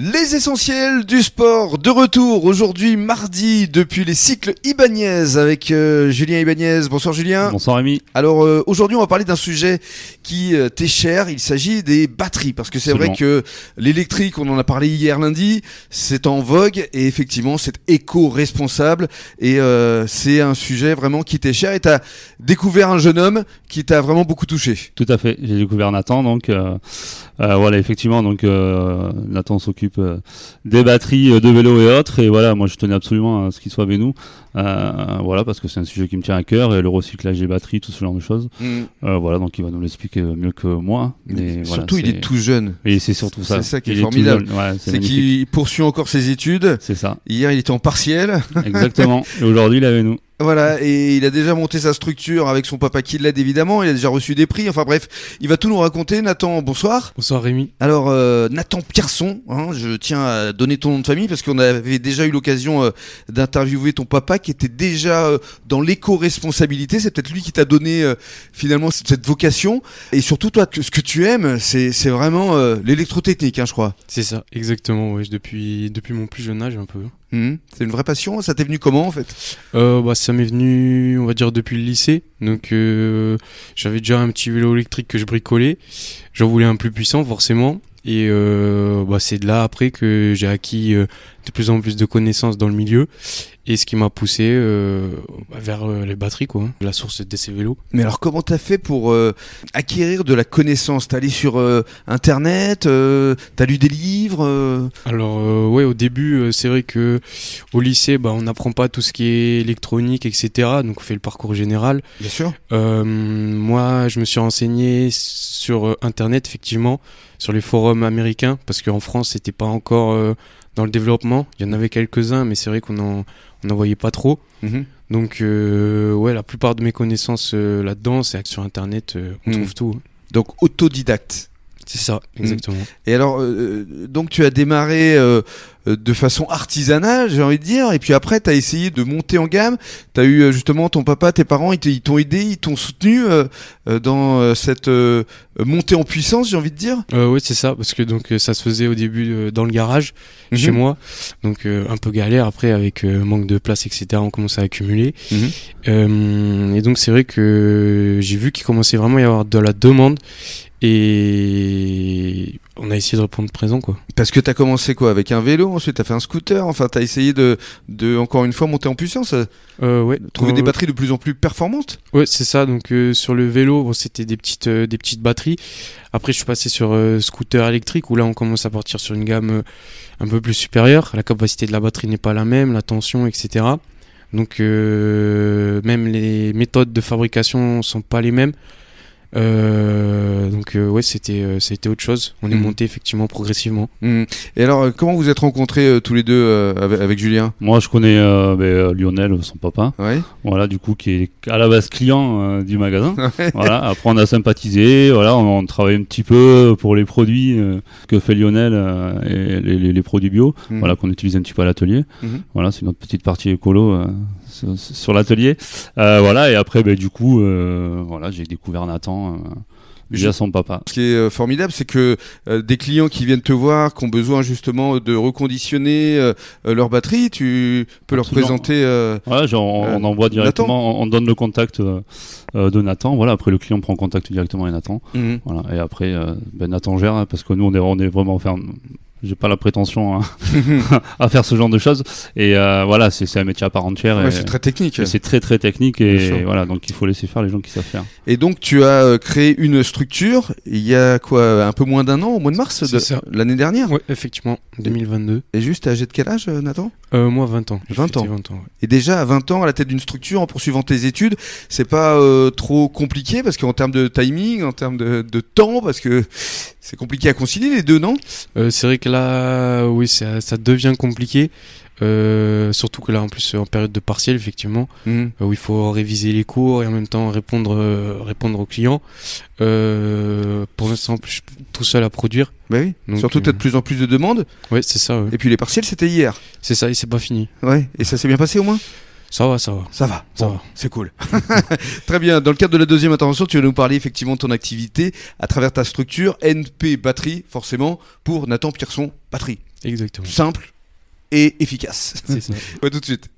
Les essentiels du sport de retour aujourd'hui mardi depuis les cycles Ibanez avec euh, Julien Ibanez. Bonsoir Julien. Bonsoir Rémi. Alors euh, aujourd'hui on va parler d'un sujet qui euh, t'est cher, il s'agit des batteries parce que c'est vrai que l'électrique, on en a parlé hier lundi, c'est en vogue et effectivement c'est éco-responsable et c'est un sujet vraiment qui t'est cher et t'as découvert un jeune homme qui t'a vraiment beaucoup touché. Tout à fait, j'ai découvert Nathan donc voilà effectivement donc Nathan s'occupe euh, des batteries euh, de vélo et autres. Et voilà, moi je tenais absolument à ce qu'il soit avec nous. Euh, voilà, parce que c'est un sujet qui me tient à cœur et le recyclage des batteries, tout ce genre de choses. Mm. voilà, donc il va nous l'expliquer mieux que moi. Mais surtout, il est tout jeune. Et c'est surtout ça. C'est ça qui est, formidable. c'est qu'il poursuit encore ses études. C'est ça. Hier, il était en partiel. Exactement. et aujourd'hui, il est avec nous. Voilà, et il a déjà monté sa structure avec son papa qui l'aide évidemment, il a déjà reçu des prix, enfin bref, il va tout nous raconter. Nathan, bonsoir. Bonsoir Rémi. Alors, euh, Nathan Pierson, hein, je tiens à donner ton nom de famille parce qu'on avait déjà eu l'occasion euh, d'interviewer ton papa qui était déjà euh, dans l'éco-responsabilité, c'est peut-être lui qui t'a donné finalement cette vocation. Et surtout, toi, ce que tu aimes, c'est vraiment l'électrotechnique, hein, je crois. C'est ça, exactement, oui, depuis, depuis mon plus jeune âge un peu. Mmh. C'est une vraie passion Ça t'est venu comment en fait? Euh, bah, Ça m'est venu, on va dire, depuis le lycée. Donc euh, j'avais déjà un petit vélo électrique que je bricolais. J'en voulais un plus puissant forcément. Et euh, bah, c'est de là après que j'ai acquis euh, de plus en plus de connaissances dans le milieu et ce qui m'a poussé euh, bah, vers euh, les batteries, quoi, hein. la source de ces vélos. Mais alors, comment t'as fait pour euh, acquérir de la connaissance? T'es allé sur Internet T'as lu des livres Alors, ouais, au début, c'est vrai que au lycée, bah, on n'apprend pas tout ce qui est électronique, etc. Donc, on fait le parcours général. Bien sûr. moi, je me suis renseigné sur Internet, effectivement, sur les forums américains, parce qu'en France, c'était pas encore dans le développement. Il y en avait quelques-uns, mais c'est vrai qu'on en, n'en voyait pas trop. Mhm. Donc, euh, ouais, la plupart de mes connaissances euh, là-dedans, c'est sur Internet, euh, on mhm. trouve tout. Hein. Donc, autodidacte. C'est ça, mhm. exactement. Et alors, donc tu as démarré euh, de façon artisanale, j'ai envie de dire. Et puis après, tu as essayé de monter en gamme. Tu as eu euh, justement ton papa, tes parents, ils t'ont aidé, ils t'ont soutenu euh, dans cette montée en puissance, j'ai envie de dire. oui, c'est ça, parce que donc ça se faisait au début dans le garage chez mhm. moi, donc un peu galère. Après, avec manque de place, etc., on commence à accumuler. Mhm. et donc c'est vrai que j'ai vu qu'il commençait vraiment à y avoir de la demande. Et on a essayé de répondre présent quoi. Parce que tu as commencé quoi avec un vélo, ensuite tu as fait un scooter, enfin tu as essayé de, de encore une fois monter en puissance, euh, ouais, trouver des batteries de plus en plus performantes. Ouais, c'est ça. Donc euh, sur le vélo, bon, c'était des petites euh, des petites batteries. Après je suis passé sur euh, scooter électrique où là on commence à partir sur une gamme un peu plus supérieure. La capacité de la batterie n'est pas la même, la tension, etc. Donc même les méthodes de fabrication sont pas les mêmes. Euh, donc euh, ouais, c'était euh, c'était autre chose. On est mhm. monté effectivement progressivement. Mhm. Et alors, comment vous êtes rencontrés tous les deux avec, Julien? Moi, je connais ben, Lionel, son papa. Ouais. Voilà, du coup, qui est à la base client du magasin. voilà. Après, on a sympathisé. Voilà, on, travaille un petit peu pour les produits que fait Lionel et les, produits bio. Mhm. Voilà, qu'on utilise un petit peu à l'atelier. Voilà, c'est notre petite partie écolo sur, l'atelier. Euh, voilà, et après, ben, du coup, euh, voilà, j'ai découvert Nathan. Euh, via son papa. Ce qui est formidable, c'est que des clients qui viennent te voir, qui ont besoin justement de reconditionner leur batterie, tu peux leur présenter. voilà, on, envoie directement, on, donne le contact de Nathan. Voilà, après le client prend contact directement avec Nathan. Mhm. Voilà, et après, ben, Nathan gère hein, parce que nous on est, on est vraiment ferme j'ai pas la prétention à faire ce genre de choses. Et euh, voilà c'est un métier à part entière ouais, c'est très technique. c'est très très technique et voilà donc il faut laisser faire les gens qui savent faire. Et donc tu as euh, créé une structure il y a quoi un peu moins d'un an au mois de mars de l'année dernière oui effectivement 2022 et juste âgé de quel âge euh, Nathan? Euh, moi 20 ans. 20 ans, 20 ans et déjà à 20 ans à la tête d'une structure en poursuivant tes études c'est pas euh, trop compliqué parce qu'en termes de timing en termes de, de temps parce que c'est compliqué à concilier les deux, non? Euh, C'est vrai que là, oui, ça, ça devient compliqué. Euh, surtout que là, en plus, en période de partiel, effectivement, mhm. euh, où il faut réviser les cours et en même temps répondre, euh, répondre aux clients. Pour l'instant, tout seul à produire. Bah oui. Donc, surtout, peut-être de plus en plus de demandes. Ouais, c'est ça. Et puis les partiels, c'était hier. C'est ça, et c'est pas fini. Ouais. Et ça s'est bien passé au moins? Ça va, ça va. Ça va, ça va. C'est cool. Très bien. Dans le cadre de la deuxième intervention, tu vas nous parler effectivement de ton activité à travers ta structure NP Batterie, forcément, pour Nathan Pierson Batterie. Exactement. Simple et efficace. C'est ça. ouais, tout de suite.